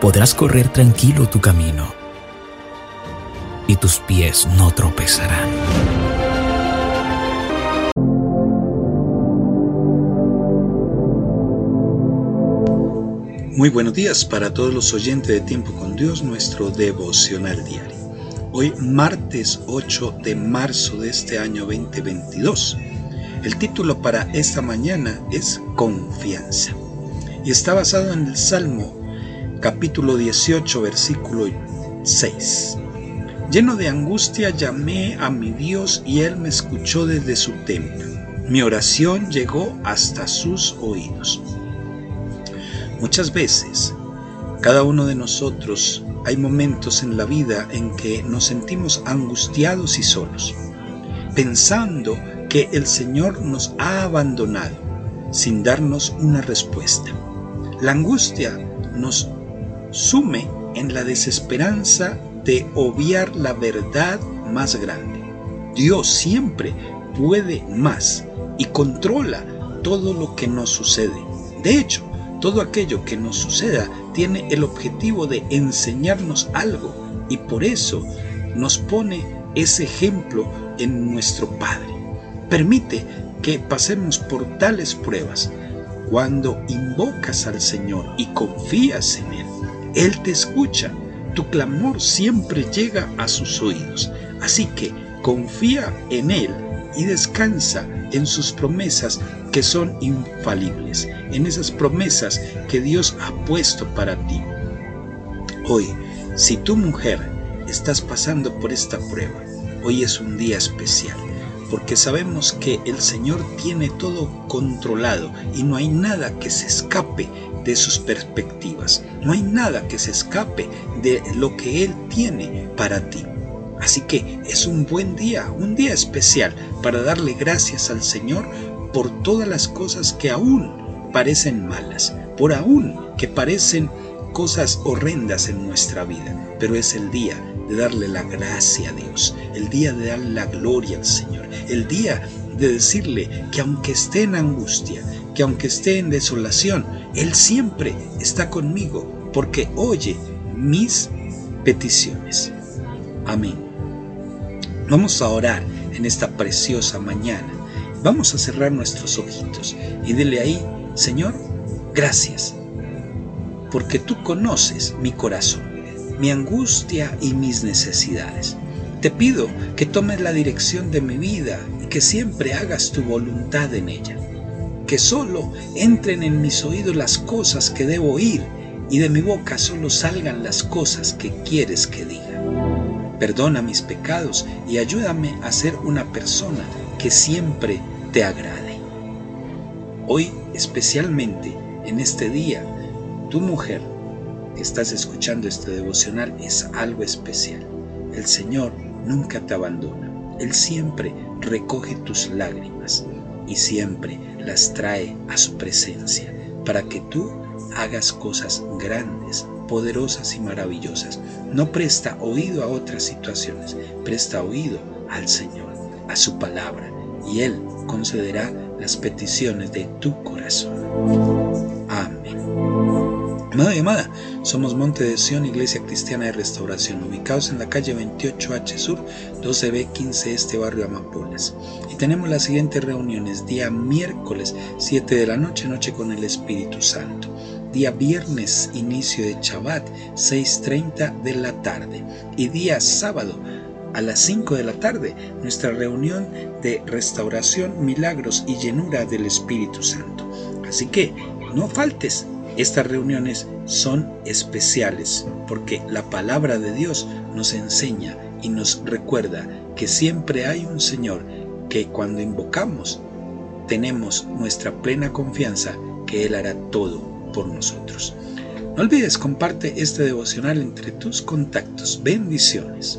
Podrás correr tranquilo tu camino y tus pies no tropezarán. Muy buenos días para todos los oyentes de Tiempo con Dios, nuestro devocional diario. Hoy martes 8 de marzo de este año 2022. El título para esta mañana es Confianza y está basado en el Salmo capítulo 18 versículo 6. Lleno de angustia llamé a mi Dios y Él me escuchó desde su templo. Mi oración llegó hasta sus oídos. Muchas veces, cada uno de nosotros hay momentos en la vida en que nos sentimos angustiados y solos, pensando que el Señor nos ha abandonado sin darnos una respuesta. La angustia nos sume en la desesperanza de obviar la verdad más grande. Dios siempre puede más y controla todo lo que nos sucede. De hecho, todo aquello que nos suceda tiene el objetivo de enseñarnos algo y por eso nos pone ese ejemplo en nuestro Padre. Permite que pasemos por tales pruebas. Cuando invocas al Señor y confías en Él, Él te escucha. Tu clamor siempre llega a sus oídos. Así que confía en Él y descansa en sus promesas que son infalibles, en esas promesas que Dios ha puesto para ti. Hoy, si tu mujer estás pasando por esta prueba, hoy es un día especial, porque sabemos que el Señor tiene todo controlado y no hay nada que se escape de sus perspectivas, no hay nada que se escape de lo que Él tiene para ti. Así que es un buen día, un día especial para darle gracias al Señor por todas las cosas que aún parecen malas, por aún que parecen cosas horrendas en nuestra vida. Pero es el día de darle la gracia a Dios, el día de darle la gloria al Señor, el día de decirle que aunque esté en angustia, que aunque esté en desolación, Él siempre está conmigo porque oye mis peticiones. Amén. Vamos a orar en esta preciosa mañana. Vamos a cerrar nuestros ojitos y dile ahí, Señor, gracias, porque tú conoces mi corazón, mi angustia y mis necesidades. Te pido que tomes la dirección de mi vida y que siempre hagas tu voluntad en ella. Que solo entren en mis oídos las cosas que debo oír y de mi boca solo salgan las cosas que quieres que diga. Perdona mis pecados y ayúdame a ser una persona que siempre te agrade. Hoy, especialmente en este día, tu mujer estás escuchando este devocional es algo especial. El Señor nunca te abandona. Él siempre recoge tus lágrimas y siempre las trae a su presencia para que tú hagas cosas grandes, poderosas y maravillosas. No presta oído a otras situaciones, presta oído al Señor, a su palabra, y Él concederá las peticiones de tu corazón. Amado y amada, somos Monte de Sion, Iglesia Cristiana de Restauración, ubicados en la calle 28H Sur, 12B15 Este Barrio Amapolas. Y tenemos las siguientes reuniones, día miércoles 7 de la noche, noche con el Espíritu Santo día viernes inicio de Shabbat 6.30 de la tarde y día sábado a las 5 de la tarde nuestra reunión de restauración, milagros y llenura del Espíritu Santo. Así que no faltes, estas reuniones son especiales porque la palabra de Dios nos enseña y nos recuerda que siempre hay un Señor que cuando invocamos tenemos nuestra plena confianza que Él hará todo por nosotros. No olvides, comparte este devocional entre tus contactos. Bendiciones.